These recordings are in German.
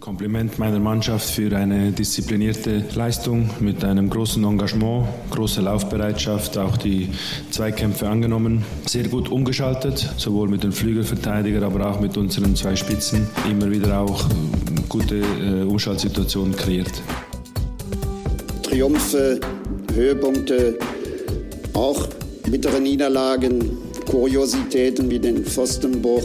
Kompliment meiner Mannschaft für eine disziplinierte Leistung mit einem großen Engagement, große Laufbereitschaft, auch die Zweikämpfe angenommen, sehr gut umgeschaltet, sowohl mit den Flügelverteidigern, aber auch mit unseren zwei Spitzen, immer wieder auch gute äh, Umschaltsituationen kreiert. Triumphe, Höhepunkte, auch bittere Niederlagen, Kuriositäten wie den Pfostenbruch.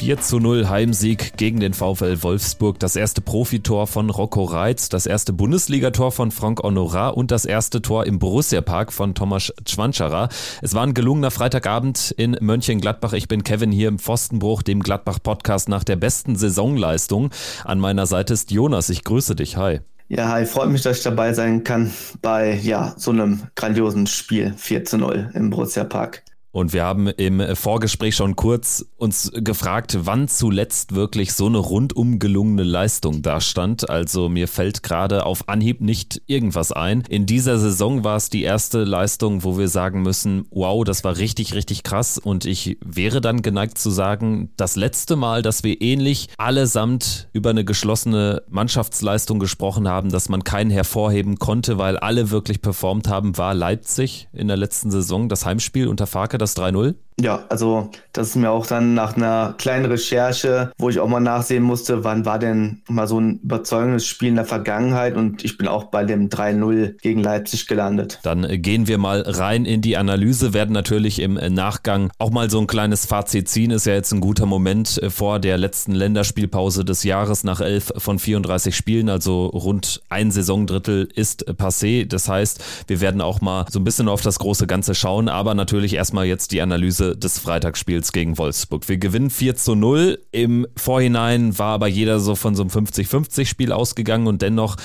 4 zu 0 Heimsieg gegen den VfL Wolfsburg, das erste Profitor von Rocco Reitz, das erste Bundesligator von Frank Honorat und das erste Tor im Borussia Park von Thomas Schwanscherer. Es war ein gelungener Freitagabend in Mönchengladbach. Ich bin Kevin hier im Pfostenbruch, dem Gladbach Podcast nach der besten Saisonleistung. An meiner Seite ist Jonas. Ich grüße dich. Hi. Ja, hi, freut mich, dass ich dabei sein kann bei ja, so einem grandiosen Spiel 4 zu 0 im Borussia Park. Und wir haben im Vorgespräch schon kurz uns gefragt, wann zuletzt wirklich so eine rundum gelungene Leistung dastand. Also mir fällt gerade auf Anhieb nicht irgendwas ein. In dieser Saison war es die erste Leistung, wo wir sagen müssen, wow, das war richtig, richtig krass. Und ich wäre dann geneigt zu sagen, das letzte Mal, dass wir ähnlich allesamt über eine geschlossene Mannschaftsleistung gesprochen haben, dass man keinen hervorheben konnte, weil alle wirklich performt haben, war Leipzig in der letzten Saison, das Heimspiel unter Farke das 3-0. Ja, also das ist mir auch dann nach einer kleinen Recherche, wo ich auch mal nachsehen musste, wann war denn mal so ein überzeugendes Spiel in der Vergangenheit und ich bin auch bei dem 3-0 gegen Leipzig gelandet. Dann gehen wir mal rein in die Analyse, werden natürlich im Nachgang auch mal so ein kleines Fazit ziehen. Ist ja jetzt ein guter Moment vor der letzten Länderspielpause des Jahres nach 11 von 34 Spielen, also rund ein Saisondrittel ist passé. Das heißt, wir werden auch mal so ein bisschen auf das große Ganze schauen, aber natürlich erstmal jetzt die Analyse des Freitagsspiels gegen Wolfsburg. Wir gewinnen 4 zu 0. Im Vorhinein war aber jeder so von so einem 50-50 Spiel ausgegangen und dennoch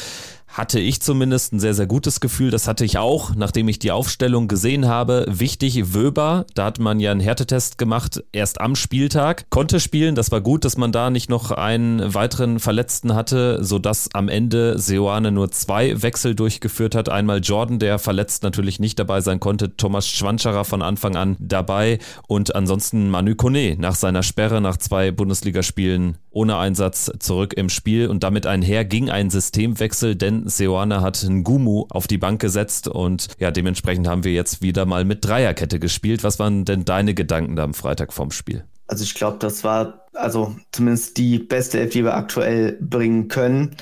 hatte ich zumindest ein sehr, sehr gutes Gefühl. Das hatte ich auch, nachdem ich die Aufstellung gesehen habe. Wichtig, Wöber, da hat man ja einen Härtetest gemacht, erst am Spieltag, konnte spielen. Das war gut, dass man da nicht noch einen weiteren Verletzten hatte, sodass am Ende Seoane nur zwei Wechsel durchgeführt hat. Einmal Jordan, der verletzt natürlich nicht dabei sein konnte, Thomas Schwanscherer von Anfang an dabei und ansonsten Manu Kone nach seiner Sperre nach zwei Bundesligaspielen ohne Einsatz zurück im Spiel und damit einher ging ein Systemwechsel, denn Seoane hat Ngumu auf die Bank gesetzt und ja, dementsprechend haben wir jetzt wieder mal mit Dreierkette gespielt. Was waren denn deine Gedanken da am Freitag vorm Spiel? Also ich glaube, das war also zumindest die beste Elf, die wir aktuell bringen können.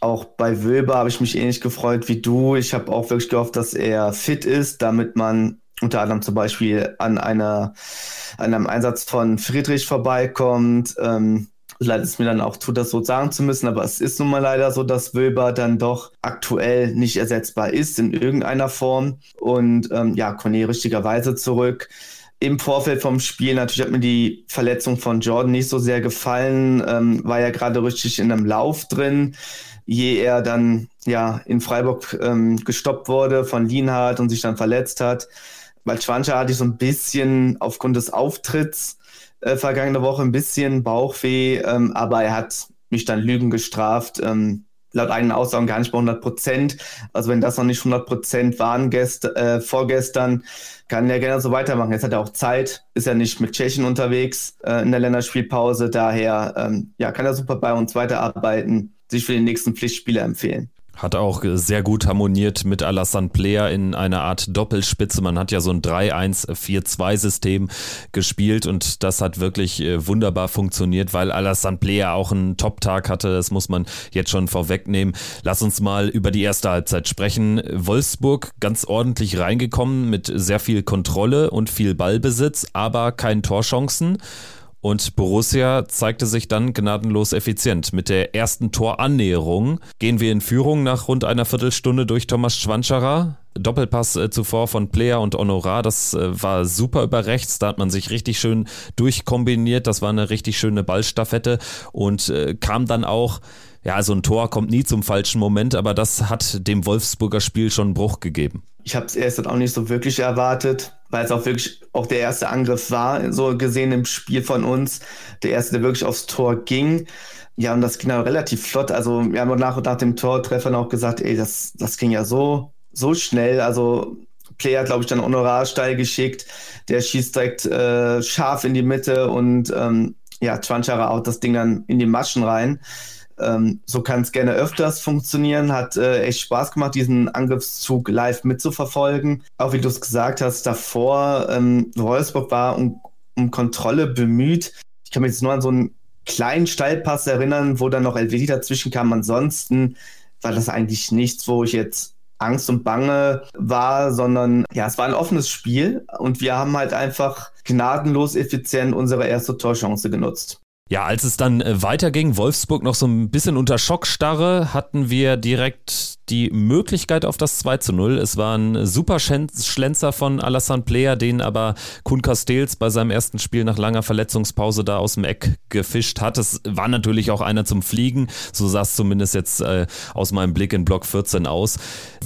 Auch bei Wöber habe ich mich ähnlich gefreut wie du. Ich habe auch wirklich gehofft, dass er fit ist, damit man unter anderem zum Beispiel an einer an einem Einsatz von Friedrich vorbeikommt. Ähm, leid es mir dann auch tut, das so sagen zu müssen, aber es ist nun mal leider so, dass Wilber dann doch aktuell nicht ersetzbar ist in irgendeiner Form. Und ähm, ja, Kone richtigerweise zurück. Im Vorfeld vom Spiel natürlich hat mir die Verletzung von Jordan nicht so sehr gefallen, ähm, war ja gerade richtig in einem Lauf drin. Je er dann ja in Freiburg ähm, gestoppt wurde von Lienhardt und sich dann verletzt hat. Weil Schwanscher hatte ich so ein bisschen aufgrund des Auftritts äh, vergangene Woche ein bisschen Bauchweh, ähm, aber er hat mich dann Lügen gestraft. Ähm, laut eigenen Aussagen gar nicht bei 100 Prozent. Also wenn das noch nicht 100 Prozent waren gest äh, vorgestern, kann er gerne so weitermachen. Jetzt hat er auch Zeit, ist ja nicht mit Tschechien unterwegs äh, in der Länderspielpause. Daher ähm, ja, kann er super bei uns weiterarbeiten, sich für die nächsten Pflichtspiele empfehlen. Hat auch sehr gut harmoniert mit Alassane Player in einer Art Doppelspitze. Man hat ja so ein 3-1-4-2-System gespielt und das hat wirklich äh, wunderbar funktioniert, weil Alassane Player auch einen Top-Tag hatte. Das muss man jetzt schon vorwegnehmen. Lass uns mal über die erste Halbzeit sprechen. Wolfsburg ganz ordentlich reingekommen mit sehr viel Kontrolle und viel Ballbesitz, aber keinen Torchancen. Und Borussia zeigte sich dann gnadenlos effizient. Mit der ersten Torannäherung gehen wir in Führung nach rund einer Viertelstunde durch Thomas Schwanscherer. Doppelpass äh, zuvor von Player und Honorar, das äh, war super über rechts, da hat man sich richtig schön durchkombiniert, das war eine richtig schöne Ballstaffette und äh, kam dann auch ja, also ein Tor kommt nie zum falschen Moment, aber das hat dem Wolfsburger Spiel schon einen Bruch gegeben. Ich habe es erst auch nicht so wirklich erwartet, weil es auch wirklich auch der erste Angriff war, so gesehen im Spiel von uns. Der erste, der wirklich aufs Tor ging. Ja, und das ging dann relativ flott. Also wir haben nach, nach dem Tortreffer auch gesagt, ey, das, das ging ja so, so schnell. Also Player, glaube ich, dann Honorarsteil geschickt. Der schießt direkt äh, scharf in die Mitte und ähm, ja, Chwanchara haut das Ding dann in die Maschen rein. Ähm, so kann es gerne öfters funktionieren. Hat äh, echt Spaß gemacht, diesen Angriffszug live mitzuverfolgen. Auch wie du es gesagt hast, davor ähm, Wolfsburg war um, um Kontrolle bemüht. Ich kann mich jetzt nur an so einen kleinen Steilpass erinnern, wo dann noch Elvedi dazwischen kam. Ansonsten war das eigentlich nichts, wo ich jetzt Angst und Bange war, sondern ja, es war ein offenes Spiel und wir haben halt einfach gnadenlos effizient unsere erste Torchance genutzt. Ja, als es dann äh, weiterging, Wolfsburg noch so ein bisschen unter Schockstarre, hatten wir direkt die Möglichkeit auf das 2 zu 0. Es war ein super Schlenzer von Alassane Player, den aber Kun Castells bei seinem ersten Spiel nach langer Verletzungspause da aus dem Eck gefischt hat. Es war natürlich auch einer zum Fliegen, so sah es zumindest jetzt äh, aus meinem Blick in Block 14 aus.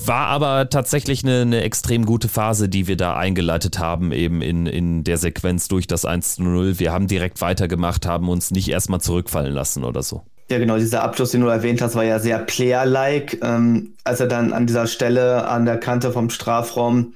War aber tatsächlich eine, eine, extrem gute Phase, die wir da eingeleitet haben, eben in, in der Sequenz durch das 1 zu 0. Wir haben direkt weitergemacht, haben uns nicht erstmal zurückfallen lassen oder so. Ja, genau, dieser Abschluss, den du erwähnt hast, war ja sehr Player-like. Ähm, als er dann an dieser Stelle an der Kante vom Strafraum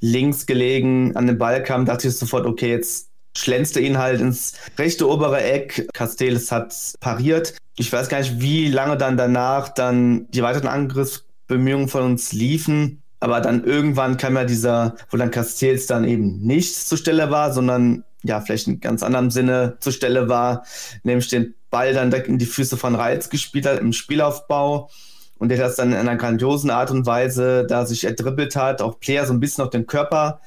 links gelegen an den Ball kam, dachte ich sofort, okay, jetzt schlänzte ihn halt ins rechte obere Eck. Castells hat pariert. Ich weiß gar nicht, wie lange dann danach dann die weiteren Angriffsbemühungen von uns liefen. Aber dann irgendwann kam ja dieser, wo dann Castells dann eben nicht zur Stelle war, sondern ja, vielleicht in ganz anderem Sinne zur Stelle war, nämlich den Ball dann direkt in die Füße von Reitz gespielt hat im Spielaufbau. Und der das dann in einer grandiosen Art und Weise da sich erdribbelt hat, auch Player so ein bisschen auf den Körper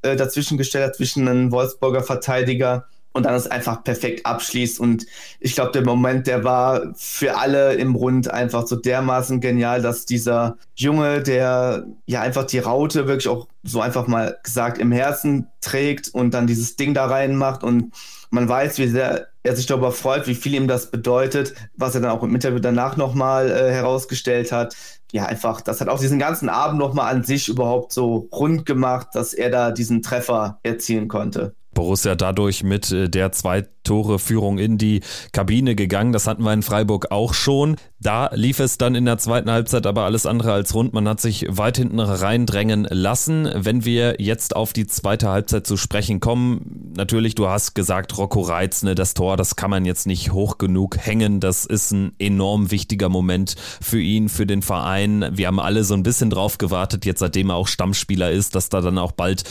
äh, dazwischen gestellt hat, zwischen einem Wolfsburger Verteidiger und dann es einfach perfekt abschließt. Und ich glaube, der Moment, der war für alle im Rund einfach so dermaßen genial, dass dieser Junge, der ja einfach die Raute wirklich auch so einfach mal gesagt im Herzen trägt und dann dieses Ding da reinmacht und man weiß, wie sehr er sich darüber freut, wie viel ihm das bedeutet, was er dann auch im Interview danach nochmal äh, herausgestellt hat. Ja, einfach, das hat auch diesen ganzen Abend nochmal an sich überhaupt so rund gemacht, dass er da diesen Treffer erzielen konnte. Borussia dadurch mit äh, der zwei Tore Führung in die Kabine gegangen. Das hatten wir in Freiburg auch schon. Da lief es dann in der zweiten Halbzeit aber alles andere als rund. Man hat sich weit hinten reindrängen lassen. Wenn wir jetzt auf die zweite Halbzeit zu sprechen kommen, natürlich, du hast gesagt, Rocco Reitz, ne, das Tor, das kann man jetzt nicht hoch genug hängen. Das ist ein enorm wichtiger Moment für ihn, für den Verein. Wir haben alle so ein bisschen drauf gewartet, jetzt seitdem er auch Stammspieler ist, dass da dann auch bald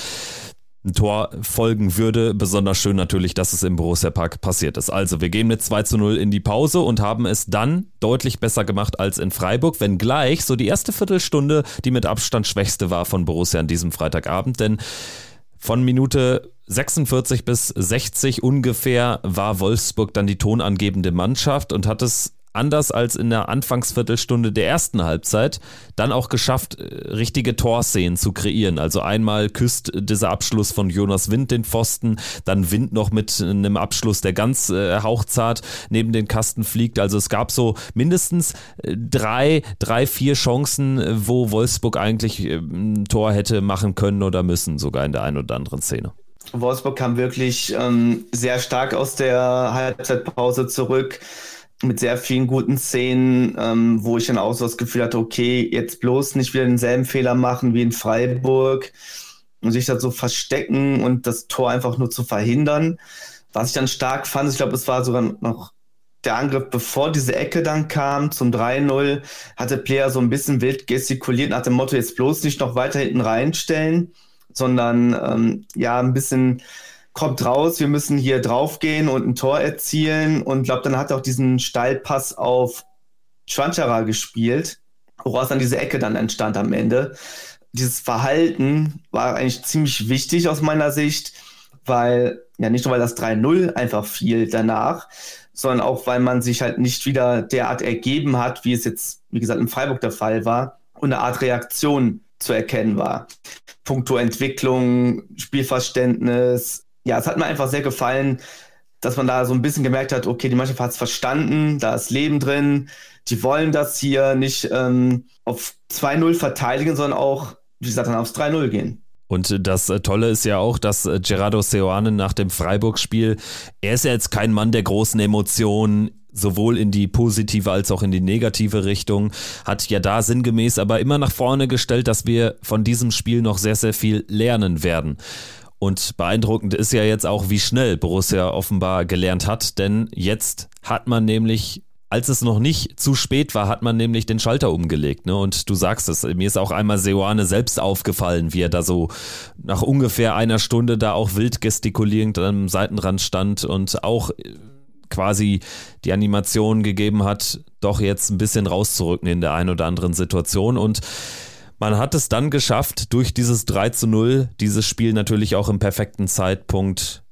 ein Tor folgen würde. Besonders schön natürlich, dass es im Borussia Park passiert ist. Also, wir gehen mit 2 zu 0 in die Pause und haben es dann deutlich besser gemacht als in Freiburg, wenngleich so die erste Viertelstunde die mit Abstand schwächste war von Borussia an diesem Freitagabend, denn von Minute 46 bis 60 ungefähr war Wolfsburg dann die tonangebende Mannschaft und hat es anders als in der Anfangsviertelstunde der ersten Halbzeit, dann auch geschafft, äh, richtige Torszenen zu kreieren. Also einmal küsst dieser Abschluss von Jonas Wind den Pfosten, dann Wind noch mit einem Abschluss, der ganz äh, hauchzart neben den Kasten fliegt. Also es gab so mindestens äh, drei, drei, vier Chancen, äh, wo Wolfsburg eigentlich ein Tor hätte machen können oder müssen, sogar in der einen oder anderen Szene. Wolfsburg kam wirklich ähm, sehr stark aus der Halbzeitpause zurück mit sehr vielen guten Szenen, ähm, wo ich dann auch so das Gefühl hatte, okay, jetzt bloß nicht wieder denselben Fehler machen wie in Freiburg und sich da so verstecken und das Tor einfach nur zu verhindern. Was ich dann stark fand, ich glaube, es war sogar noch der Angriff, bevor diese Ecke dann kam zum 3-0, hatte Player so ein bisschen wild gestikuliert nach dem Motto, jetzt bloß nicht noch weiter hinten reinstellen, sondern ähm, ja, ein bisschen kommt raus, wir müssen hier draufgehen und ein Tor erzielen. Und glaube, dann hat er auch diesen Steilpass auf Schwanchara gespielt, woraus dann diese Ecke dann entstand am Ende. Dieses Verhalten war eigentlich ziemlich wichtig aus meiner Sicht, weil, ja, nicht nur weil das 3-0 einfach fiel danach, sondern auch weil man sich halt nicht wieder derart ergeben hat, wie es jetzt, wie gesagt, in Freiburg der Fall war, und eine Art Reaktion zu erkennen war. Punkto Entwicklung, Spielverständnis, ja, es hat mir einfach sehr gefallen, dass man da so ein bisschen gemerkt hat, okay, die Mannschaft hat es verstanden, da ist Leben drin, die wollen das hier nicht ähm, auf 2-0 verteidigen, sondern auch, wie gesagt, dann aufs 3-0 gehen. Und das äh, Tolle ist ja auch, dass äh, Gerardo Seoane nach dem Freiburg-Spiel, er ist ja jetzt kein Mann der großen Emotionen, sowohl in die positive als auch in die negative Richtung, hat ja da sinngemäß aber immer nach vorne gestellt, dass wir von diesem Spiel noch sehr, sehr viel lernen werden. Und beeindruckend ist ja jetzt auch, wie schnell Borussia offenbar gelernt hat, denn jetzt hat man nämlich als es noch nicht zu spät war, hat man nämlich den Schalter umgelegt. Ne? Und du sagst es, mir ist auch einmal Seoane selbst aufgefallen, wie er da so nach ungefähr einer Stunde da auch wild gestikulierend am Seitenrand stand und auch quasi die Animation gegeben hat, doch jetzt ein bisschen rauszurücken in der einen oder anderen Situation. Und man hat es dann geschafft, durch dieses 3 zu 0, dieses Spiel natürlich auch im perfekten Zeitpunkt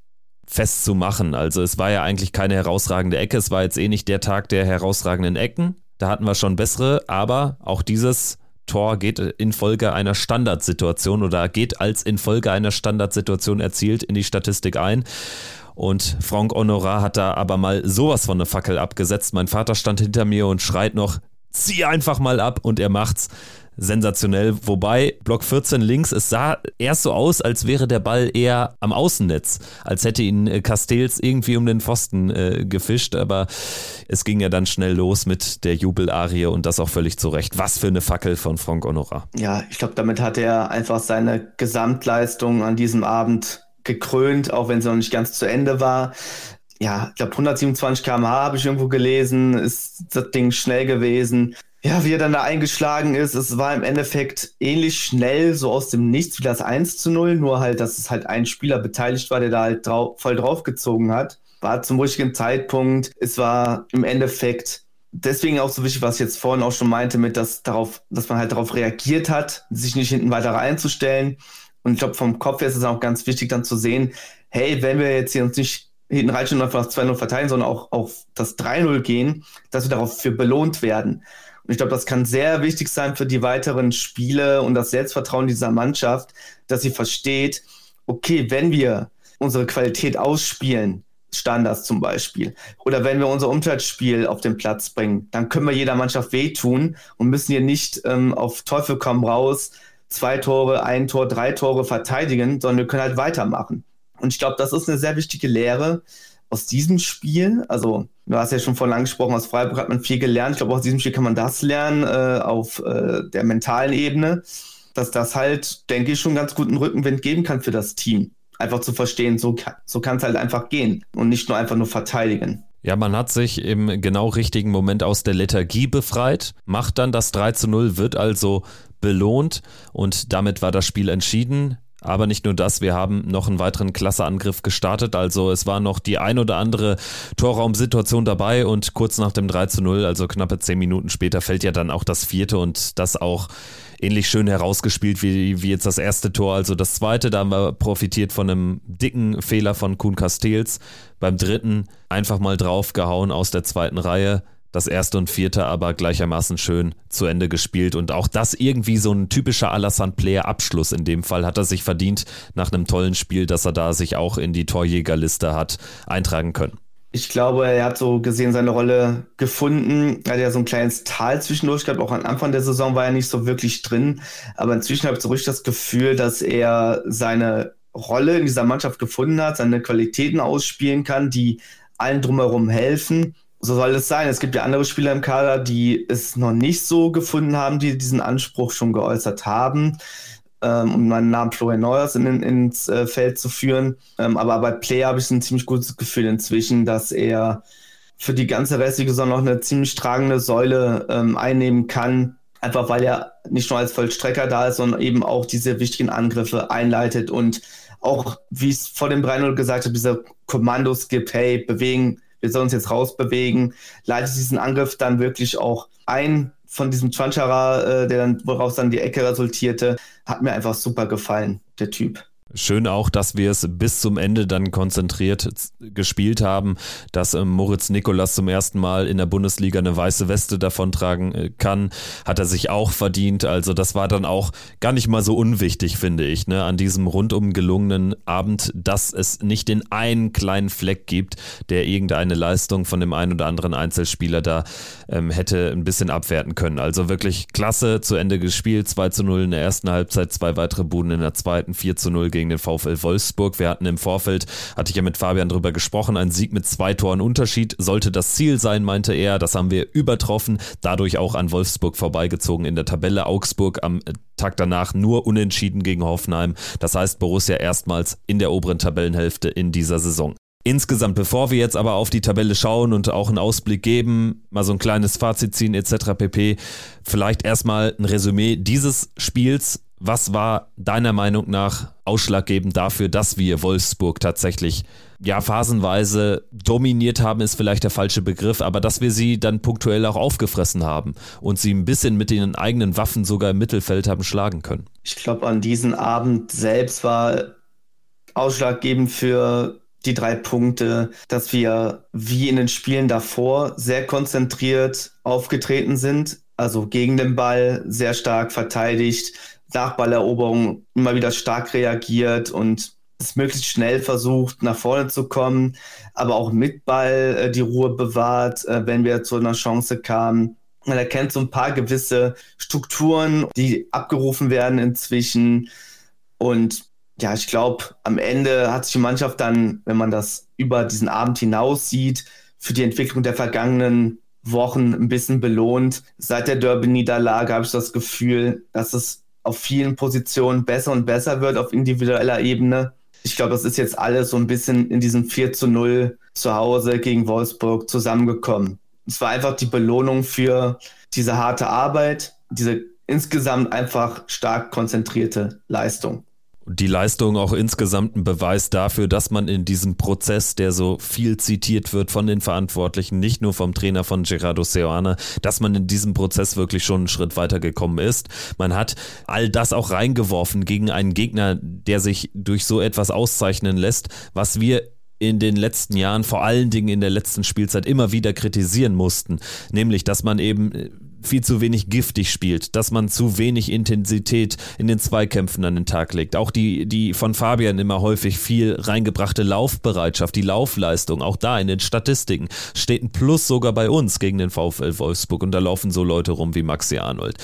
festzumachen. Also es war ja eigentlich keine herausragende Ecke, es war jetzt eh nicht der Tag der herausragenden Ecken. Da hatten wir schon bessere, aber auch dieses Tor geht infolge einer Standardsituation oder geht als infolge einer Standardsituation erzielt in die Statistik ein. Und Franck Honorat hat da aber mal sowas von eine Fackel abgesetzt. Mein Vater stand hinter mir und schreit noch, zieh einfach mal ab und er macht's sensationell. Wobei Block 14 links, es sah erst so aus, als wäre der Ball eher am Außennetz, als hätte ihn äh, Castells irgendwie um den Pfosten äh, gefischt. Aber es ging ja dann schnell los mit der Jubelarie und das auch völlig zu Recht. Was für eine Fackel von Frank Honora. Ja, ich glaube, damit hat er einfach seine Gesamtleistung an diesem Abend gekrönt, auch wenn sie noch nicht ganz zu Ende war ja, ich glaube 127 km/h habe ich irgendwo gelesen, ist das Ding schnell gewesen ja, wie er dann da eingeschlagen ist, es war im Endeffekt ähnlich schnell, so aus dem Nichts wie das 1 zu 0, nur halt, dass es halt ein Spieler beteiligt war, der da halt drau voll draufgezogen hat. War zum richtigen Zeitpunkt. Es war im Endeffekt deswegen auch so wichtig, was ich jetzt vorhin auch schon meinte, mit dass darauf, dass man halt darauf reagiert hat, sich nicht hinten weiter reinzustellen. Und ich glaube, vom Kopf her ist es auch ganz wichtig, dann zu sehen, hey, wenn wir jetzt hier uns nicht hinten reinstellen und einfach das 2-0 verteilen, sondern auch auf das 3-0 gehen, dass wir darauf belohnt werden. Und ich glaube, das kann sehr wichtig sein für die weiteren Spiele und das Selbstvertrauen dieser Mannschaft, dass sie versteht, okay, wenn wir unsere Qualität ausspielen, Standards zum Beispiel, oder wenn wir unser Umfeldspiel auf den Platz bringen, dann können wir jeder Mannschaft wehtun und müssen hier nicht ähm, auf Teufel komm raus zwei Tore, ein Tor, drei Tore verteidigen, sondern wir können halt weitermachen. Und ich glaube, das ist eine sehr wichtige Lehre, aus diesem Spiel, also du hast ja schon vorhin angesprochen, aus Freiburg hat man viel gelernt. Ich glaube, aus diesem Spiel kann man das lernen äh, auf äh, der mentalen Ebene, dass das halt, denke ich, schon ganz guten Rückenwind geben kann für das Team. Einfach zu verstehen, so, so kann es halt einfach gehen und nicht nur einfach nur verteidigen. Ja, man hat sich im genau richtigen Moment aus der Lethargie befreit, macht dann das 3 zu 0, wird also belohnt und damit war das Spiel entschieden. Aber nicht nur das, wir haben noch einen weiteren Klasseangriff gestartet. Also es war noch die ein oder andere Torraumsituation dabei und kurz nach dem 3 zu 0, also knappe zehn Minuten später, fällt ja dann auch das vierte und das auch ähnlich schön herausgespielt wie, wie jetzt das erste Tor. Also das zweite, da haben wir profitiert von einem dicken Fehler von Kuhn Castells. Beim dritten einfach mal draufgehauen aus der zweiten Reihe das erste und vierte aber gleichermaßen schön zu Ende gespielt und auch das irgendwie so ein typischer Alassane Player Abschluss in dem Fall hat er sich verdient nach einem tollen Spiel, dass er da sich auch in die Torjägerliste hat eintragen können. Ich glaube, er hat so gesehen seine Rolle gefunden. Er hat ja so ein kleines Tal zwischendurch gehabt. Auch am Anfang der Saison war er nicht so wirklich drin. Aber inzwischen habe ich so richtig das Gefühl, dass er seine Rolle in dieser Mannschaft gefunden hat, seine Qualitäten ausspielen kann, die allen drumherum helfen so soll es sein. Es gibt ja andere Spieler im Kader, die es noch nicht so gefunden haben, die diesen Anspruch schon geäußert haben, ähm, um meinen Namen Florian Neuers in, ins äh, Feld zu führen. Ähm, aber bei Play habe ich ein ziemlich gutes Gefühl inzwischen, dass er für die ganze restliche Saison noch eine ziemlich tragende Säule ähm, einnehmen kann. Einfach weil er nicht nur als Vollstrecker da ist, sondern eben auch diese wichtigen Angriffe einleitet und auch, wie ich es vor dem 3-0 gesagt habe, diese Kommandos gibt, hey, bewegen, wir sollen uns jetzt rausbewegen, leitet diesen Angriff dann wirklich auch ein von diesem Chanchara, äh, der dann, woraus dann die Ecke resultierte, hat mir einfach super gefallen, der Typ. Schön auch, dass wir es bis zum Ende dann konzentriert gespielt haben, dass ähm, Moritz Nikolas zum ersten Mal in der Bundesliga eine weiße Weste davontragen äh, kann, hat er sich auch verdient. Also das war dann auch gar nicht mal so unwichtig, finde ich, ne, an diesem rundum gelungenen Abend, dass es nicht den einen kleinen Fleck gibt, der irgendeine Leistung von dem einen oder anderen Einzelspieler da ähm, hätte ein bisschen abwerten können. Also wirklich klasse zu Ende gespielt, 2 zu 0 in der ersten Halbzeit, zwei weitere Buden in der zweiten, 4 zu 0 gegen gegen den VfL Wolfsburg. Wir hatten im Vorfeld, hatte ich ja mit Fabian drüber gesprochen, ein Sieg mit zwei Toren Unterschied sollte das Ziel sein, meinte er. Das haben wir übertroffen, dadurch auch an Wolfsburg vorbeigezogen in der Tabelle. Augsburg am Tag danach nur unentschieden gegen Hoffenheim. Das heißt, Borussia erstmals in der oberen Tabellenhälfte in dieser Saison. Insgesamt, bevor wir jetzt aber auf die Tabelle schauen und auch einen Ausblick geben, mal so ein kleines Fazit ziehen etc. pp, vielleicht erstmal ein Resümee dieses Spiels. Was war deiner Meinung nach ausschlaggebend dafür, dass wir Wolfsburg tatsächlich ja phasenweise dominiert haben, ist vielleicht der falsche Begriff, aber dass wir sie dann punktuell auch aufgefressen haben und sie ein bisschen mit ihren eigenen Waffen sogar im Mittelfeld haben schlagen können? Ich glaube, an diesem Abend selbst war ausschlaggebend für die drei Punkte, dass wir wie in den Spielen davor sehr konzentriert aufgetreten sind, also gegen den Ball sehr stark verteidigt, nach Balleroberung immer wieder stark reagiert und es möglichst schnell versucht, nach vorne zu kommen, aber auch mit Ball äh, die Ruhe bewahrt, äh, wenn wir zu einer Chance kamen. Man erkennt so ein paar gewisse Strukturen, die abgerufen werden inzwischen. Und ja, ich glaube, am Ende hat sich die Mannschaft dann, wenn man das über diesen Abend hinaus sieht, für die Entwicklung der vergangenen Wochen ein bisschen belohnt. Seit der Derby-Niederlage habe ich das Gefühl, dass es auf vielen Positionen besser und besser wird auf individueller Ebene. Ich glaube, das ist jetzt alles so ein bisschen in diesem 4 zu 0 zu Hause gegen Wolfsburg zusammengekommen. Es war einfach die Belohnung für diese harte Arbeit, diese insgesamt einfach stark konzentrierte Leistung die Leistung auch insgesamt ein Beweis dafür, dass man in diesem Prozess, der so viel zitiert wird von den Verantwortlichen, nicht nur vom Trainer von Gerardo Seoane, dass man in diesem Prozess wirklich schon einen Schritt weitergekommen ist. Man hat all das auch reingeworfen gegen einen Gegner, der sich durch so etwas auszeichnen lässt, was wir in den letzten Jahren, vor allen Dingen in der letzten Spielzeit, immer wieder kritisieren mussten. Nämlich, dass man eben viel zu wenig giftig spielt, dass man zu wenig Intensität in den Zweikämpfen an den Tag legt. Auch die, die von Fabian immer häufig viel reingebrachte Laufbereitschaft, die Laufleistung, auch da in den Statistiken steht ein Plus sogar bei uns gegen den VfL Wolfsburg und da laufen so Leute rum wie Maxi Arnold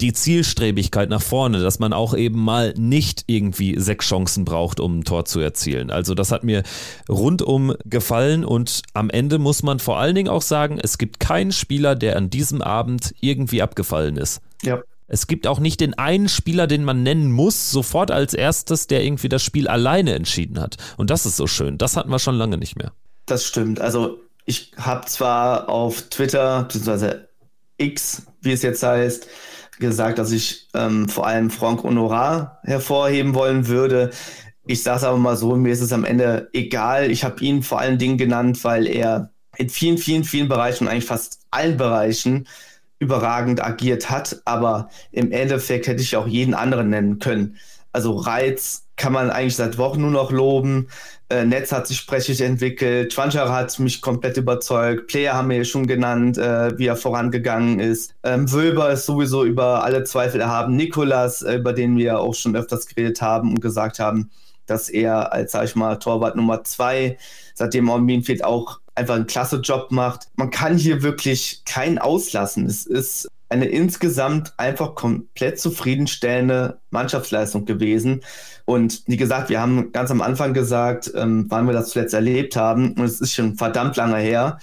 die Zielstrebigkeit nach vorne, dass man auch eben mal nicht irgendwie sechs Chancen braucht, um ein Tor zu erzielen. Also das hat mir rundum gefallen und am Ende muss man vor allen Dingen auch sagen, es gibt keinen Spieler, der an diesem Abend irgendwie abgefallen ist. Ja. Es gibt auch nicht den einen Spieler, den man nennen muss, sofort als erstes, der irgendwie das Spiel alleine entschieden hat. Und das ist so schön. Das hatten wir schon lange nicht mehr. Das stimmt. Also ich habe zwar auf Twitter, beziehungsweise X, wie es jetzt heißt, gesagt, dass ich ähm, vor allem Franck Honorat hervorheben wollen würde. Ich sage es aber mal so, mir ist es am Ende egal. Ich habe ihn vor allen Dingen genannt, weil er in vielen, vielen, vielen Bereichen, eigentlich fast allen Bereichen, überragend agiert hat. Aber im Endeffekt hätte ich auch jeden anderen nennen können. Also Reiz kann man eigentlich seit Wochen nur noch loben. Äh, Netz hat sich sprechig entwickelt. Schwanschara hat mich komplett überzeugt. Player haben wir ja schon genannt, äh, wie er vorangegangen ist. Ähm, Wölber ist sowieso über alle Zweifel erhaben. Nikolas, äh, über den wir auch schon öfters geredet haben und gesagt haben, dass er als, sag ich mal, Torwart Nummer zwei, seitdem Ormin fehlt, auch einfach einen klasse Job macht. Man kann hier wirklich keinen auslassen. Es ist eine insgesamt einfach komplett zufriedenstellende Mannschaftsleistung gewesen. Und wie gesagt, wir haben ganz am Anfang gesagt, ähm, wann wir das zuletzt erlebt haben. Und es ist schon verdammt lange her.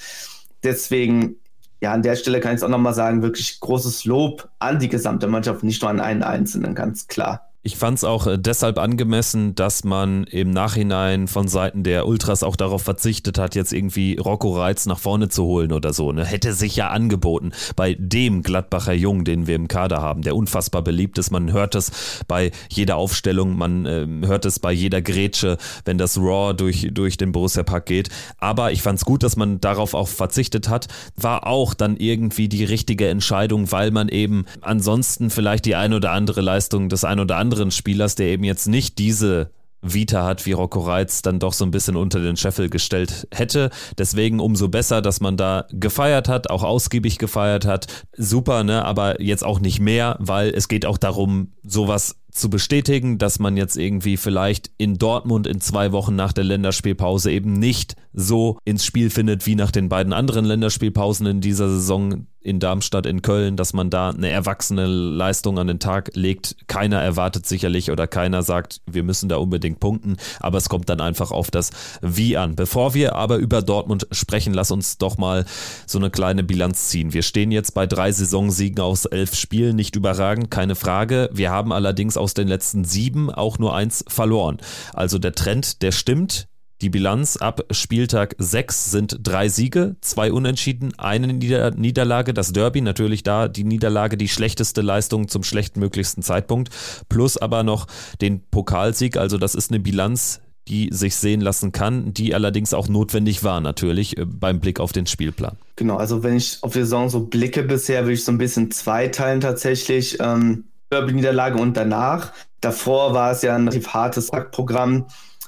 Deswegen, ja, an der Stelle kann ich es auch nochmal sagen, wirklich großes Lob an die gesamte Mannschaft, nicht nur an einen Einzelnen, ganz klar. Ich fand es auch äh, deshalb angemessen, dass man im Nachhinein von Seiten der Ultras auch darauf verzichtet hat, jetzt irgendwie Rocco Reitz nach vorne zu holen oder so. Ne? Hätte sich ja angeboten bei dem Gladbacher Jung, den wir im Kader haben, der unfassbar beliebt ist. Man hört es bei jeder Aufstellung, man äh, hört es bei jeder Grätsche, wenn das Raw durch, durch den Borussia Park geht. Aber ich fand es gut, dass man darauf auch verzichtet hat. War auch dann irgendwie die richtige Entscheidung, weil man eben ansonsten vielleicht die ein oder andere Leistung des ein oder anderen anderen Spielers, der eben jetzt nicht diese Vita hat, wie Rocco Reitz dann doch so ein bisschen unter den Scheffel gestellt hätte. Deswegen umso besser, dass man da gefeiert hat, auch ausgiebig gefeiert hat. Super, ne? Aber jetzt auch nicht mehr, weil es geht auch darum, sowas zu bestätigen, dass man jetzt irgendwie vielleicht in Dortmund in zwei Wochen nach der Länderspielpause eben nicht so ins Spiel findet wie nach den beiden anderen Länderspielpausen in dieser Saison in Darmstadt, in Köln, dass man da eine erwachsene Leistung an den Tag legt. Keiner erwartet sicherlich oder keiner sagt, wir müssen da unbedingt punkten, aber es kommt dann einfach auf das Wie an. Bevor wir aber über Dortmund sprechen, lass uns doch mal so eine kleine Bilanz ziehen. Wir stehen jetzt bei drei Saisonsiegen aus elf Spielen, nicht überragend, keine Frage. Wir haben allerdings aus den letzten sieben auch nur eins verloren. Also der Trend, der stimmt. Die Bilanz ab Spieltag 6 sind drei Siege, zwei Unentschieden, eine Nieder Niederlage, das Derby, natürlich da die Niederlage, die schlechteste Leistung zum schlechtmöglichsten Zeitpunkt, plus aber noch den Pokalsieg. Also das ist eine Bilanz, die sich sehen lassen kann, die allerdings auch notwendig war natürlich äh, beim Blick auf den Spielplan. Genau, also wenn ich auf die Saison so blicke bisher, würde ich so ein bisschen zweiteilen tatsächlich. Ähm, Derby-Niederlage und danach. Davor war es ja ein relativ hartes Programm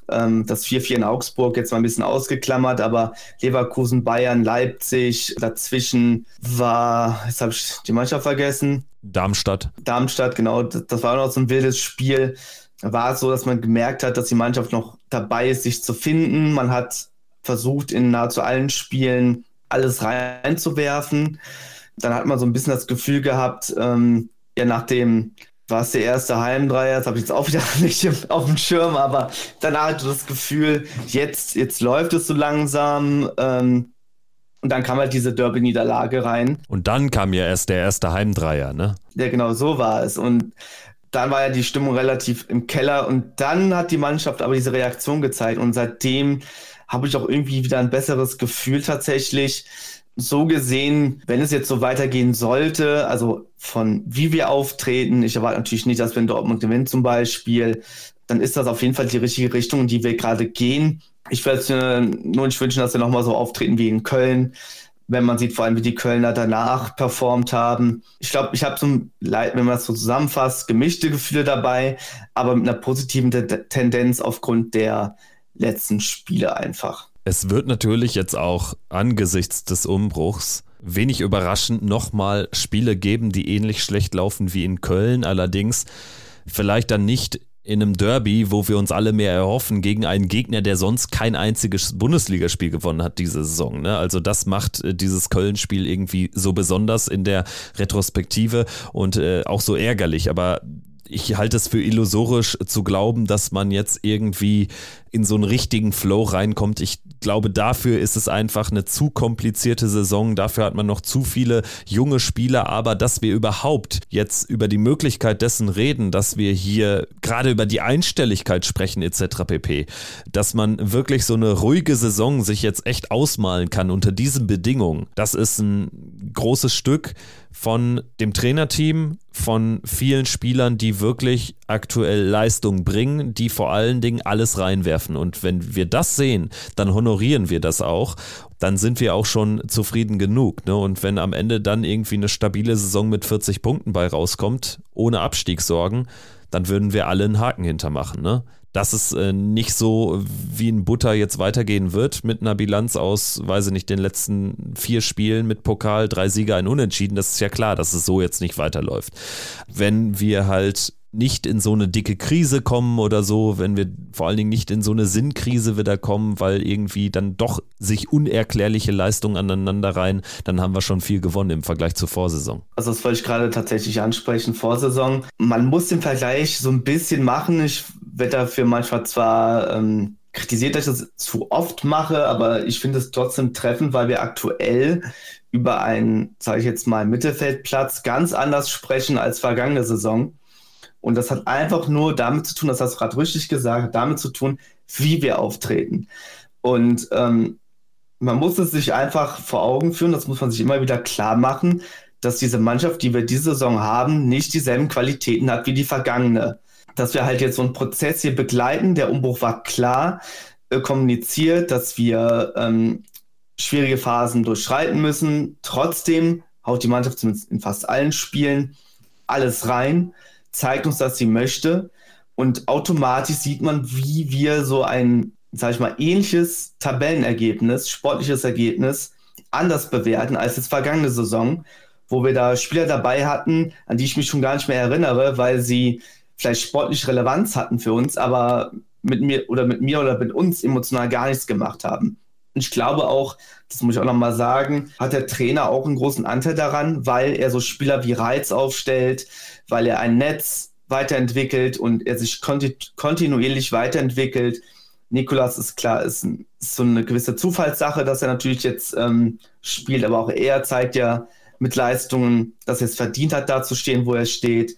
ähm, das 4-4 in Augsburg jetzt mal ein bisschen ausgeklammert, aber Leverkusen, Bayern, Leipzig, dazwischen war, jetzt habe ich die Mannschaft vergessen. Darmstadt. Darmstadt, genau. Das war auch noch so ein wildes Spiel. War es so, dass man gemerkt hat, dass die Mannschaft noch dabei ist, sich zu finden. Man hat versucht, in nahezu allen Spielen alles reinzuwerfen. Dann hat man so ein bisschen das Gefühl gehabt, ähm, ja, nach dem war es der erste Heimdreier, das habe ich jetzt auch wieder nicht auf dem Schirm, aber danach hatte ich das Gefühl, jetzt, jetzt läuft es so langsam. Ähm, und dann kam halt diese Derby-Niederlage rein. Und dann kam ja erst der erste Heimdreier, ne? Ja, genau, so war es. Und dann war ja die Stimmung relativ im Keller und dann hat die Mannschaft aber diese Reaktion gezeigt und seitdem habe ich auch irgendwie wieder ein besseres Gefühl tatsächlich so gesehen, wenn es jetzt so weitergehen sollte, also von wie wir auftreten, ich erwarte natürlich nicht, dass wenn Dortmund gewinnt zum Beispiel, dann ist das auf jeden Fall die richtige Richtung, in die wir gerade gehen. Ich würde mir nur nicht wünschen, dass wir nochmal so auftreten wie in Köln, wenn man sieht vor allem, wie die Kölner danach performt haben. Ich glaube, ich habe so, wenn man das so zusammenfasst, gemischte Gefühle dabei, aber mit einer positiven Tendenz aufgrund der letzten Spiele einfach. Es wird natürlich jetzt auch angesichts des Umbruchs wenig überraschend nochmal Spiele geben, die ähnlich schlecht laufen wie in Köln, allerdings vielleicht dann nicht in einem Derby, wo wir uns alle mehr erhoffen, gegen einen Gegner, der sonst kein einziges Bundesligaspiel gewonnen hat diese Saison. Ne? Also das macht äh, dieses Köln-Spiel irgendwie so besonders in der Retrospektive und äh, auch so ärgerlich. Aber ich halte es für illusorisch zu glauben, dass man jetzt irgendwie in so einen richtigen Flow reinkommt. Ich glaube, dafür ist es einfach eine zu komplizierte Saison. Dafür hat man noch zu viele junge Spieler. Aber dass wir überhaupt jetzt über die Möglichkeit dessen reden, dass wir hier gerade über die Einstelligkeit sprechen etc. pp. Dass man wirklich so eine ruhige Saison sich jetzt echt ausmalen kann unter diesen Bedingungen. Das ist ein großes Stück von dem Trainerteam, von vielen Spielern, die wirklich aktuell Leistung bringen, die vor allen Dingen alles reinwerfen. Und wenn wir das sehen, dann honorieren wir das auch. Dann sind wir auch schon zufrieden genug. Ne? Und wenn am Ende dann irgendwie eine stabile Saison mit 40 Punkten bei rauskommt, ohne Abstiegssorgen, dann würden wir alle einen Haken hintermachen. Ne? dass es äh, nicht so wie in Butter jetzt weitergehen wird mit einer Bilanz aus, weiß ich nicht, den letzten vier Spielen mit Pokal, drei Sieger, ein Unentschieden. Das ist ja klar, dass es so jetzt nicht weiterläuft. Wenn wir halt nicht in so eine dicke Krise kommen oder so, wenn wir vor allen Dingen nicht in so eine Sinnkrise wieder kommen, weil irgendwie dann doch sich unerklärliche Leistungen aneinander rein, dann haben wir schon viel gewonnen im Vergleich zur Vorsaison. Also das wollte ich gerade tatsächlich ansprechen, Vorsaison. Man muss den Vergleich so ein bisschen machen. Ich werde dafür manchmal zwar ähm, kritisiert, dass ich das zu oft mache, aber ich finde es trotzdem treffend, weil wir aktuell über einen, sage ich jetzt mal, Mittelfeldplatz ganz anders sprechen als vergangene Saison. Und das hat einfach nur damit zu tun, das hast du gerade richtig gesagt, damit zu tun, wie wir auftreten. Und ähm, man muss es sich einfach vor Augen führen, das muss man sich immer wieder klar machen, dass diese Mannschaft, die wir diese Saison haben, nicht dieselben Qualitäten hat wie die vergangene. Dass wir halt jetzt so einen Prozess hier begleiten, der Umbruch war klar äh, kommuniziert, dass wir ähm, schwierige Phasen durchschreiten müssen. Trotzdem haut die Mannschaft zumindest in fast allen Spielen alles rein zeigt uns, dass sie möchte. Und automatisch sieht man, wie wir so ein, sag ich mal, ähnliches Tabellenergebnis, sportliches Ergebnis anders bewerten als das vergangene Saison, wo wir da Spieler dabei hatten, an die ich mich schon gar nicht mehr erinnere, weil sie vielleicht sportlich Relevanz hatten für uns, aber mit mir oder mit mir oder mit uns emotional gar nichts gemacht haben. Ich glaube auch, das muss ich auch nochmal sagen, hat der Trainer auch einen großen Anteil daran, weil er so Spieler wie Reiz aufstellt, weil er ein Netz weiterentwickelt und er sich kontinuierlich weiterentwickelt. Nikolas ist klar, ist, ist, so eine gewisse Zufallssache, dass er natürlich jetzt ähm, spielt, aber auch er zeigt ja mit Leistungen, dass er es verdient hat, da zu stehen, wo er steht.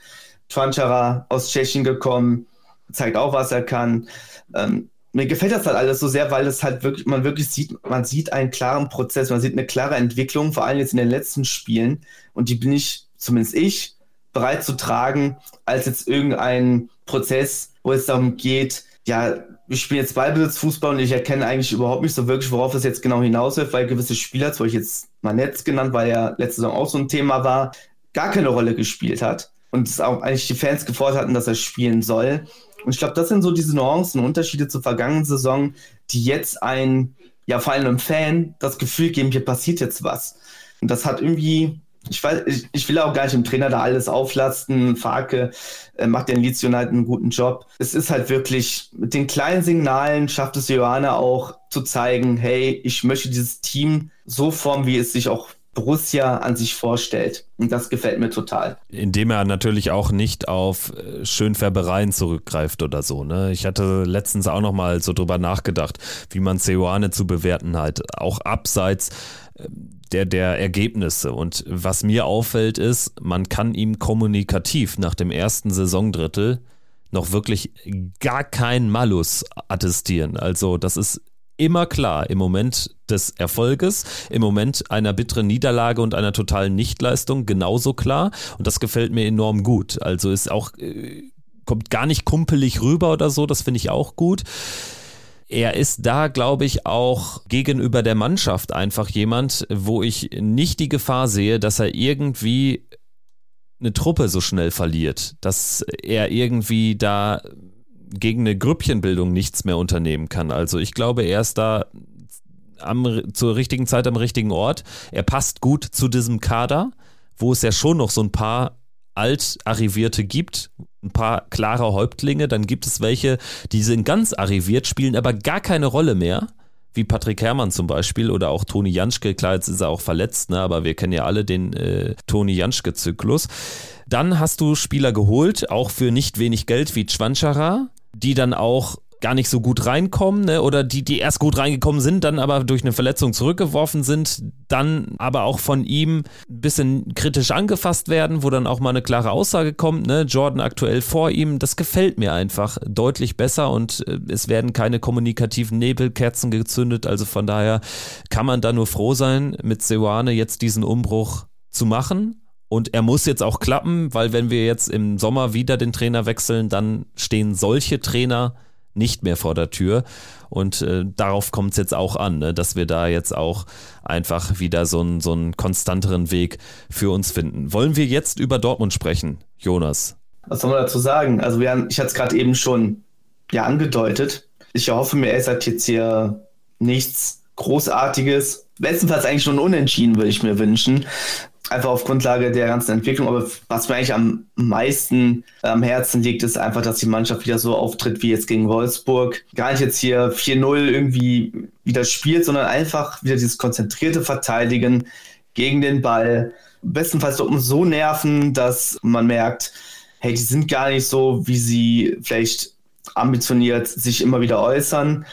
Twanchara aus Tschechien gekommen, zeigt auch, was er kann. Ähm, mir gefällt das halt alles so sehr, weil es halt wirklich, man wirklich sieht, man sieht einen klaren Prozess, man sieht eine klare Entwicklung, vor allem jetzt in den letzten Spielen. Und die bin ich, zumindest ich, bereit zu tragen, als jetzt irgendein Prozess, wo es darum geht, ja, ich spiele jetzt Ballbesitzfußball und ich erkenne eigentlich überhaupt nicht so wirklich, worauf das jetzt genau hinausläuft, weil gewisse Spieler, zum Beispiel jetzt mal Netz genannt, weil er letzte Saison auch so ein Thema war, gar keine Rolle gespielt hat und es auch eigentlich die Fans gefordert hatten, dass er spielen soll. Und ich glaube, das sind so diese Nuancen, Unterschiede zur vergangenen Saison, die jetzt ein, ja, vor allem einem Fan das Gefühl geben, hier passiert jetzt was. Und das hat irgendwie, ich weiß, ich, ich will auch gar nicht dem Trainer da alles auflasten. Farke äh, macht den Leeds United einen guten Job. Es ist halt wirklich, mit den kleinen Signalen schafft es Johanna auch zu zeigen, hey, ich möchte dieses Team so formen, wie es sich auch Borussia an sich vorstellt. Und das gefällt mir total. Indem er natürlich auch nicht auf äh, Schönfärbereien zurückgreift oder so. Ne? Ich hatte letztens auch nochmal so drüber nachgedacht, wie man Ceoane zu bewerten hat. Auch abseits äh, der, der Ergebnisse. Und was mir auffällt ist, man kann ihm kommunikativ nach dem ersten Saisondrittel noch wirklich gar keinen Malus attestieren. Also das ist immer klar im Moment des Erfolges, im Moment einer bitteren Niederlage und einer totalen Nichtleistung genauso klar. Und das gefällt mir enorm gut. Also ist auch, äh, kommt gar nicht kumpelig rüber oder so, das finde ich auch gut. Er ist da, glaube ich, auch gegenüber der Mannschaft einfach jemand, wo ich nicht die Gefahr sehe, dass er irgendwie eine Truppe so schnell verliert, dass er irgendwie da gegen eine Grüppchenbildung nichts mehr unternehmen kann. Also ich glaube, er ist da am, zur richtigen Zeit am richtigen Ort. Er passt gut zu diesem Kader, wo es ja schon noch so ein paar Alt-Arrivierte gibt, ein paar klare Häuptlinge. Dann gibt es welche, die sind ganz arriviert, spielen aber gar keine Rolle mehr wie Patrick Herrmann zum Beispiel oder auch Toni Janschke. Klar, jetzt ist er auch verletzt, ne? aber wir kennen ja alle den äh, Toni Janschke-Zyklus. Dann hast du Spieler geholt, auch für nicht wenig Geld wie Chwanchara, die dann auch gar nicht so gut reinkommen ne? oder die, die erst gut reingekommen sind, dann aber durch eine Verletzung zurückgeworfen sind, dann aber auch von ihm ein bisschen kritisch angefasst werden, wo dann auch mal eine klare Aussage kommt, ne? Jordan aktuell vor ihm, das gefällt mir einfach deutlich besser und äh, es werden keine kommunikativen Nebelkerzen gezündet, also von daher kann man da nur froh sein, mit Sewane jetzt diesen Umbruch zu machen und er muss jetzt auch klappen, weil wenn wir jetzt im Sommer wieder den Trainer wechseln, dann stehen solche Trainer nicht mehr vor der Tür. Und äh, darauf kommt es jetzt auch an, ne? dass wir da jetzt auch einfach wieder so, ein, so einen konstanteren Weg für uns finden. Wollen wir jetzt über Dortmund sprechen, Jonas? Was soll man dazu sagen? Also wir, ich hatte es gerade eben schon ja, angedeutet. Ich hoffe mir, er ist jetzt hier nichts Großartiges. Bestenfalls eigentlich schon unentschieden, würde ich mir wünschen einfach auf Grundlage der ganzen Entwicklung. Aber was mir eigentlich am meisten am Herzen liegt, ist einfach, dass die Mannschaft wieder so auftritt wie jetzt gegen Wolfsburg. Gar nicht jetzt hier 4-0 irgendwie wieder spielt, sondern einfach wieder dieses konzentrierte Verteidigen gegen den Ball. Bestenfalls so nerven, dass man merkt, hey, die sind gar nicht so, wie sie vielleicht ambitioniert sich immer wieder äußern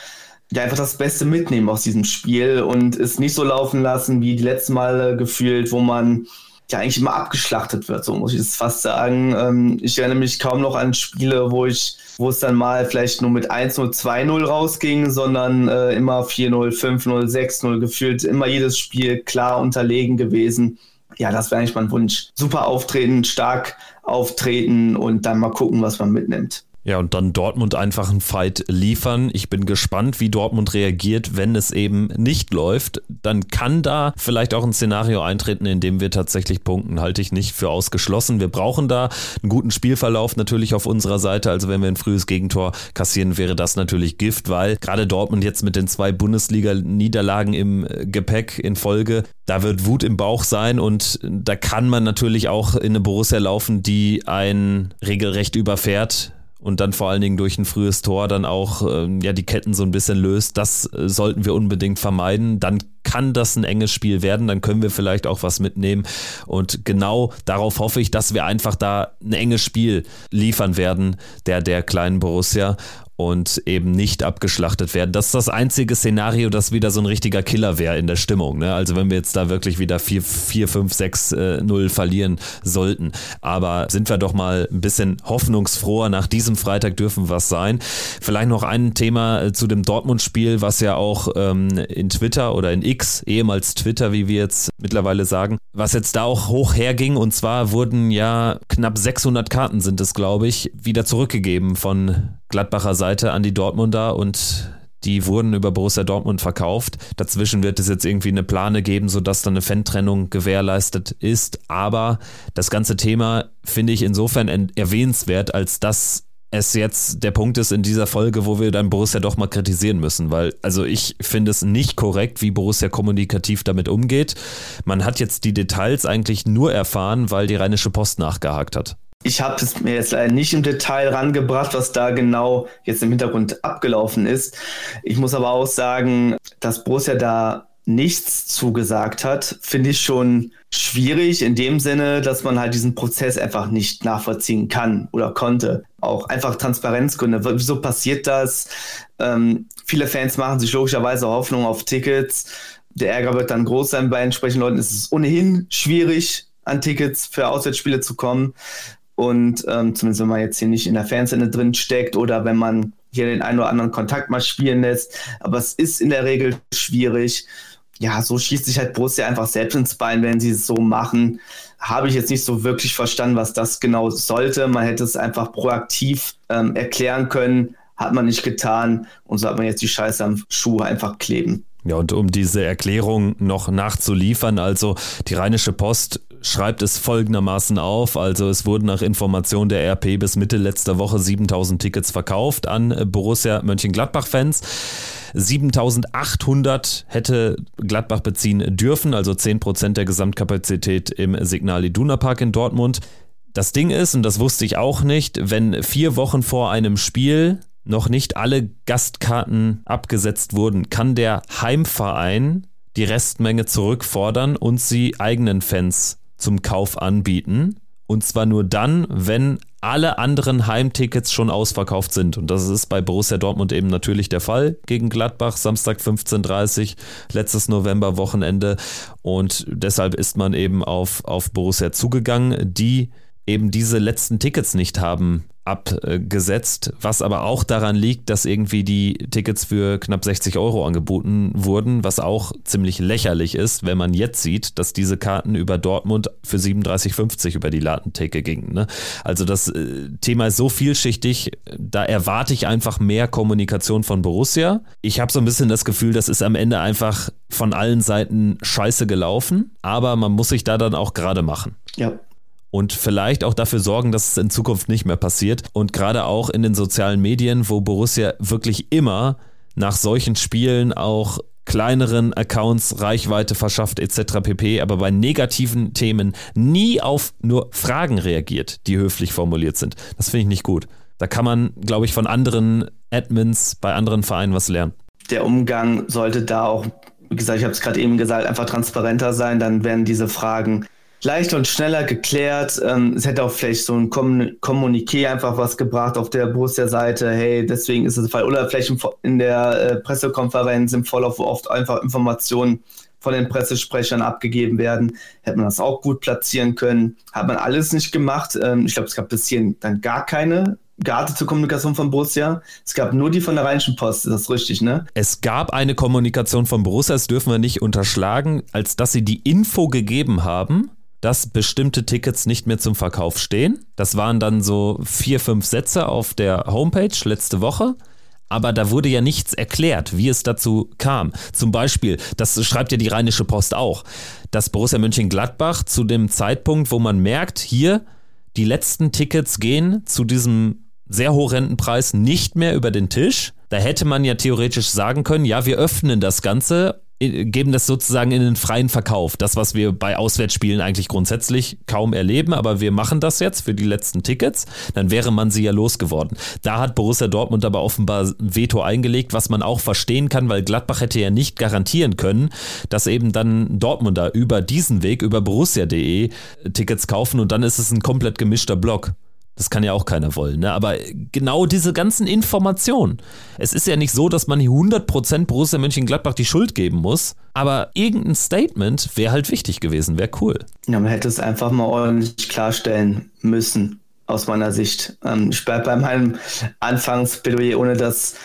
ja, einfach das Beste mitnehmen aus diesem Spiel und es nicht so laufen lassen wie die letzten Male gefühlt, wo man ja eigentlich immer abgeschlachtet wird, so muss ich es fast sagen. Ähm, ich erinnere mich kaum noch an Spiele, wo ich, wo es dann mal vielleicht nur mit 1-0, 2-0 rausging, sondern äh, immer 4-0, 5-0, 6-0 gefühlt, immer jedes Spiel klar unterlegen gewesen. Ja, das wäre eigentlich mein Wunsch. Super auftreten, stark auftreten und dann mal gucken, was man mitnimmt. Ja, und dann Dortmund einfach einen Fight liefern. Ich bin gespannt, wie Dortmund reagiert, wenn es eben nicht läuft. Dann kann da vielleicht auch ein Szenario eintreten, in dem wir tatsächlich punkten. Halte ich nicht für ausgeschlossen. Wir brauchen da einen guten Spielverlauf natürlich auf unserer Seite. Also wenn wir ein frühes Gegentor kassieren, wäre das natürlich Gift, weil gerade Dortmund jetzt mit den zwei Bundesliga-Niederlagen im Gepäck in Folge, da wird Wut im Bauch sein und da kann man natürlich auch in eine Borussia laufen, die einen regelrecht überfährt und dann vor allen Dingen durch ein frühes Tor dann auch ähm, ja die Ketten so ein bisschen löst. Das äh, sollten wir unbedingt vermeiden. Dann kann das ein enges Spiel werden, dann können wir vielleicht auch was mitnehmen. Und genau darauf hoffe ich, dass wir einfach da ein enges Spiel liefern werden, der der kleinen Borussia und eben nicht abgeschlachtet werden. Das ist das einzige Szenario, das wieder so ein richtiger Killer wäre in der Stimmung. Ne? Also wenn wir jetzt da wirklich wieder 4, 4 5, 6, äh, 0 verlieren sollten. Aber sind wir doch mal ein bisschen hoffnungsfroher. Nach diesem Freitag dürfen was sein. Vielleicht noch ein Thema äh, zu dem Dortmund-Spiel, was ja auch ähm, in Twitter oder in X, ehemals Twitter, wie wir jetzt mittlerweile sagen, was jetzt da auch hoch herging. Und zwar wurden ja knapp 600 Karten sind es, glaube ich, wieder zurückgegeben von Gladbacher Seite an die Dortmunder und die wurden über Borussia Dortmund verkauft. Dazwischen wird es jetzt irgendwie eine Plane geben, sodass dann eine Fan-Trennung gewährleistet ist. Aber das ganze Thema finde ich insofern erwähnenswert, als dass es jetzt der Punkt ist in dieser Folge, wo wir dann Borussia doch mal kritisieren müssen, weil also ich finde es nicht korrekt, wie Borussia kommunikativ damit umgeht. Man hat jetzt die Details eigentlich nur erfahren, weil die Rheinische Post nachgehakt hat. Ich habe es mir jetzt leider nicht im Detail rangebracht, was da genau jetzt im Hintergrund abgelaufen ist. Ich muss aber auch sagen, dass Borussia da nichts zugesagt hat, finde ich schon schwierig in dem Sinne, dass man halt diesen Prozess einfach nicht nachvollziehen kann oder konnte. Auch einfach Transparenzgründe. Wieso passiert das? Ähm, viele Fans machen sich logischerweise Hoffnung auf Tickets. Der Ärger wird dann groß sein bei entsprechenden Leuten. Es ist ohnehin schwierig, an Tickets für Auswärtsspiele zu kommen. Und ähm, zumindest wenn man jetzt hier nicht in der Fanszene drin steckt oder wenn man hier den einen oder anderen Kontakt mal spielen lässt. Aber es ist in der Regel schwierig. Ja, so schießt sich halt Borussia einfach selbst ins Bein, wenn sie es so machen. Habe ich jetzt nicht so wirklich verstanden, was das genau sollte. Man hätte es einfach proaktiv ähm, erklären können, hat man nicht getan und so hat man jetzt die Scheiße am Schuh einfach kleben. Ja, und um diese Erklärung noch nachzuliefern, also die Rheinische Post schreibt es folgendermaßen auf. Also es wurden nach Information der RP bis Mitte letzter Woche 7000 Tickets verkauft an Borussia Mönchengladbach-Fans. 7800 hätte Gladbach beziehen dürfen, also 10% der Gesamtkapazität im Signal Iduna Park in Dortmund. Das Ding ist, und das wusste ich auch nicht, wenn vier Wochen vor einem Spiel noch nicht alle Gastkarten abgesetzt wurden, kann der Heimverein die Restmenge zurückfordern und sie eigenen Fans zum Kauf anbieten. Und zwar nur dann, wenn alle anderen Heimtickets schon ausverkauft sind. Und das ist bei Borussia Dortmund eben natürlich der Fall gegen Gladbach, Samstag 15.30 letztes November-Wochenende. Und deshalb ist man eben auf, auf Borussia zugegangen, die eben diese letzten Tickets nicht haben abgesetzt, was aber auch daran liegt, dass irgendwie die Tickets für knapp 60 Euro angeboten wurden, was auch ziemlich lächerlich ist, wenn man jetzt sieht, dass diese Karten über Dortmund für 37,50 über die Ladentheke gingen. Ne? Also das äh, Thema ist so vielschichtig, da erwarte ich einfach mehr Kommunikation von Borussia. Ich habe so ein bisschen das Gefühl, das ist am Ende einfach von allen Seiten scheiße gelaufen, aber man muss sich da dann auch gerade machen. Ja, und vielleicht auch dafür sorgen, dass es in Zukunft nicht mehr passiert. Und gerade auch in den sozialen Medien, wo Borussia wirklich immer nach solchen Spielen auch kleineren Accounts Reichweite verschafft etc. pp, aber bei negativen Themen nie auf nur Fragen reagiert, die höflich formuliert sind. Das finde ich nicht gut. Da kann man, glaube ich, von anderen Admins bei anderen Vereinen was lernen. Der Umgang sollte da auch, wie gesagt, ich habe es gerade eben gesagt, einfach transparenter sein, dann werden diese Fragen leichter und schneller geklärt. Ähm, es hätte auch vielleicht so ein Kommuniqué einfach was gebracht auf der Borussia-Seite. Hey, deswegen ist es Fall. Oder vielleicht in der äh, Pressekonferenz im Vorlauf, wo oft einfach Informationen von den Pressesprechern abgegeben werden, hätte man das auch gut platzieren können. Hat man alles nicht gemacht. Ähm, ich glaube, es gab bis hierhin dann gar keine geartete Kommunikation von Borussia. Es gab nur die von der Rheinischen Post, ist das richtig, ne? Es gab eine Kommunikation von Borussia, das dürfen wir nicht unterschlagen, als dass sie die Info gegeben haben, dass bestimmte Tickets nicht mehr zum Verkauf stehen. Das waren dann so vier, fünf Sätze auf der Homepage letzte Woche. Aber da wurde ja nichts erklärt, wie es dazu kam. Zum Beispiel, das schreibt ja die Rheinische Post auch, dass Borussia Mönchengladbach zu dem Zeitpunkt, wo man merkt, hier, die letzten Tickets gehen zu diesem sehr horrenden Preis nicht mehr über den Tisch. Da hätte man ja theoretisch sagen können, ja, wir öffnen das Ganze geben das sozusagen in den freien Verkauf. Das, was wir bei Auswärtsspielen eigentlich grundsätzlich kaum erleben, aber wir machen das jetzt für die letzten Tickets. Dann wäre man sie ja losgeworden. Da hat Borussia Dortmund aber offenbar Veto eingelegt, was man auch verstehen kann, weil Gladbach hätte ja nicht garantieren können, dass eben dann Dortmunder über diesen Weg, über borussia.de Tickets kaufen und dann ist es ein komplett gemischter Block. Das kann ja auch keiner wollen. Ne? Aber genau diese ganzen Informationen. Es ist ja nicht so, dass man hier 100% Borussia Mönchengladbach die Schuld geben muss. Aber irgendein Statement wäre halt wichtig gewesen, wäre cool. Ja, man hätte es einfach mal ordentlich klarstellen müssen, aus meiner Sicht. Ähm, ich bleibe bei meinem Anfangsplädoyer, ohne das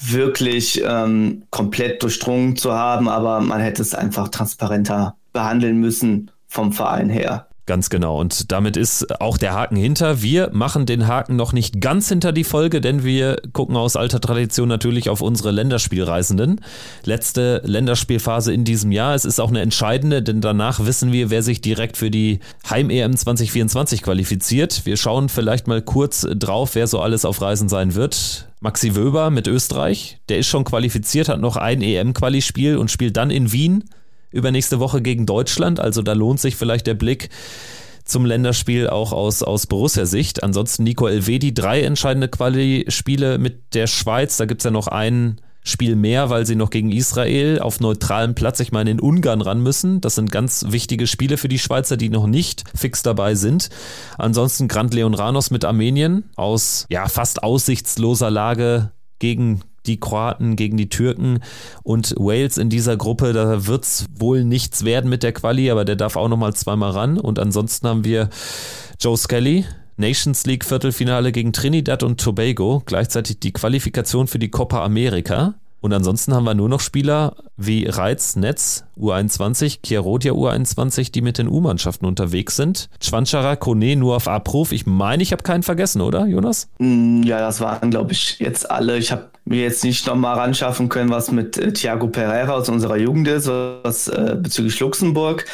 wirklich ähm, komplett durchdrungen zu haben. Aber man hätte es einfach transparenter behandeln müssen vom Verein her. Ganz genau. Und damit ist auch der Haken hinter. Wir machen den Haken noch nicht ganz hinter die Folge, denn wir gucken aus alter Tradition natürlich auf unsere Länderspielreisenden. Letzte Länderspielphase in diesem Jahr. Es ist auch eine entscheidende, denn danach wissen wir, wer sich direkt für die Heim-EM 2024 qualifiziert. Wir schauen vielleicht mal kurz drauf, wer so alles auf Reisen sein wird. Maxi Wöber mit Österreich, der ist schon qualifiziert, hat noch ein EM-Quali-Spiel und spielt dann in Wien übernächste Woche gegen Deutschland. Also da lohnt sich vielleicht der Blick zum Länderspiel auch aus, aus Borussia-Sicht. Ansonsten Nico Elvedi, drei entscheidende Quali-Spiele mit der Schweiz. Da gibt es ja noch ein Spiel mehr, weil sie noch gegen Israel auf neutralem Platz, ich meine in Ungarn ran müssen. Das sind ganz wichtige Spiele für die Schweizer, die noch nicht fix dabei sind. Ansonsten Grand Leon Ranos mit Armenien aus ja fast aussichtsloser Lage gegen die Kroaten gegen die Türken und Wales in dieser Gruppe. Da wird es wohl nichts werden mit der Quali, aber der darf auch nochmal zweimal ran. Und ansonsten haben wir Joe Skelly. Nations League Viertelfinale gegen Trinidad und Tobago, gleichzeitig die Qualifikation für die Copa America. Und ansonsten haben wir nur noch Spieler wie Reiz, Netz, U21, Kierodia U21, die mit den U-Mannschaften unterwegs sind. Schwanschara, Kone nur auf Abruf. Ich meine, ich habe keinen vergessen, oder, Jonas? Mm, ja, das waren, glaube ich, jetzt alle. Ich habe mir jetzt nicht nochmal ran schaffen können, was mit äh, Thiago Pereira aus unserer Jugend ist, was äh, bezüglich Luxemburg.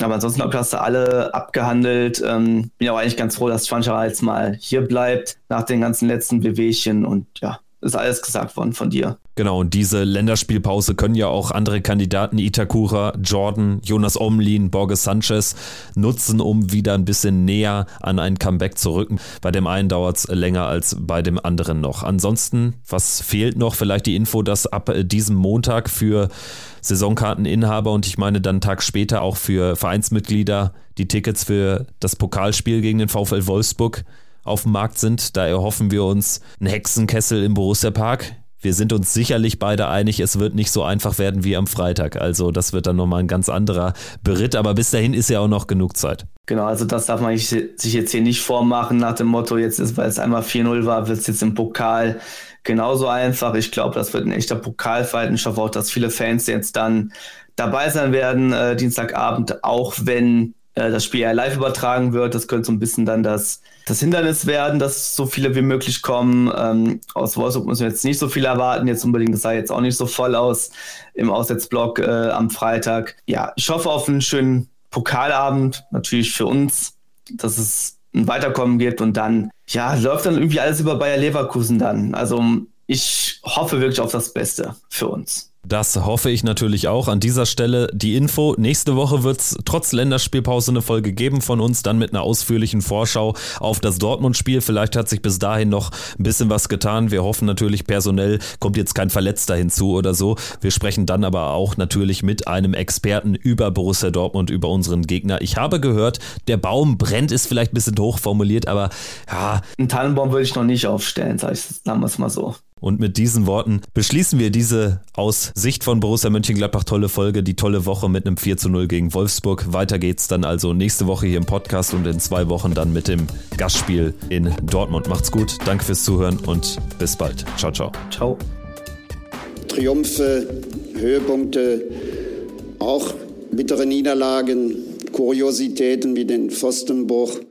Aber ansonsten habe ich das alle abgehandelt. Ähm, bin auch eigentlich ganz froh, dass Schwanschara jetzt mal hier bleibt nach den ganzen letzten Bewegchen und ja, ist alles gesagt worden von dir. Genau, und diese Länderspielpause können ja auch andere Kandidaten, Itakura, Jordan, Jonas Omlin, Borges Sanchez, nutzen, um wieder ein bisschen näher an ein Comeback zu rücken. Bei dem einen dauert es länger als bei dem anderen noch. Ansonsten, was fehlt noch? Vielleicht die Info, dass ab diesem Montag für Saisonkarteninhaber und ich meine dann einen Tag später auch für Vereinsmitglieder die Tickets für das Pokalspiel gegen den VfL Wolfsburg auf dem Markt sind. Da erhoffen wir uns einen Hexenkessel im Borussia Park. Wir sind uns sicherlich beide einig, es wird nicht so einfach werden wie am Freitag. Also das wird dann nochmal ein ganz anderer Beritt, aber bis dahin ist ja auch noch genug Zeit. Genau, also das darf man sich jetzt hier nicht vormachen nach dem Motto, jetzt ist, weil es einmal 4-0 war, wird es jetzt im Pokal genauso einfach. Ich glaube, das wird ein echter Pokalfight. Ich hoffe auch, dass viele Fans jetzt dann dabei sein werden, äh, Dienstagabend, auch wenn äh, das Spiel ja live übertragen wird. Das könnte so ein bisschen dann das, das Hindernis werden, dass so viele wie möglich kommen. Ähm, aus Wolfsburg müssen wir jetzt nicht so viel erwarten. Jetzt unbedingt, das sah jetzt auch nicht so voll aus im Aussetzblock äh, am Freitag. Ja, ich hoffe auf einen schönen Pokalabend, natürlich für uns, dass es ein Weiterkommen gibt und dann, ja, läuft dann irgendwie alles über Bayer Leverkusen dann. Also ich hoffe wirklich auf das Beste für uns. Das hoffe ich natürlich auch. An dieser Stelle die Info. Nächste Woche wird es trotz Länderspielpause eine Folge geben von uns, dann mit einer ausführlichen Vorschau auf das Dortmund-Spiel. Vielleicht hat sich bis dahin noch ein bisschen was getan. Wir hoffen natürlich personell, kommt jetzt kein Verletzter hinzu oder so. Wir sprechen dann aber auch natürlich mit einem Experten über Borussia Dortmund, über unseren Gegner. Ich habe gehört, der Baum brennt, ist vielleicht ein bisschen hoch formuliert, aber ja. Einen Tannenbaum würde ich noch nicht aufstellen, sagen wir es mal so. Und mit diesen Worten beschließen wir diese aus Sicht von Borussia Mönchengladbach tolle Folge, die tolle Woche mit einem 4 zu 0 gegen Wolfsburg. Weiter geht's dann also nächste Woche hier im Podcast und in zwei Wochen dann mit dem Gastspiel in Dortmund. Macht's gut, danke fürs Zuhören und bis bald. Ciao, ciao. Ciao. Triumphe, Höhepunkte, auch bittere Niederlagen, Kuriositäten wie den Pfostenbruch.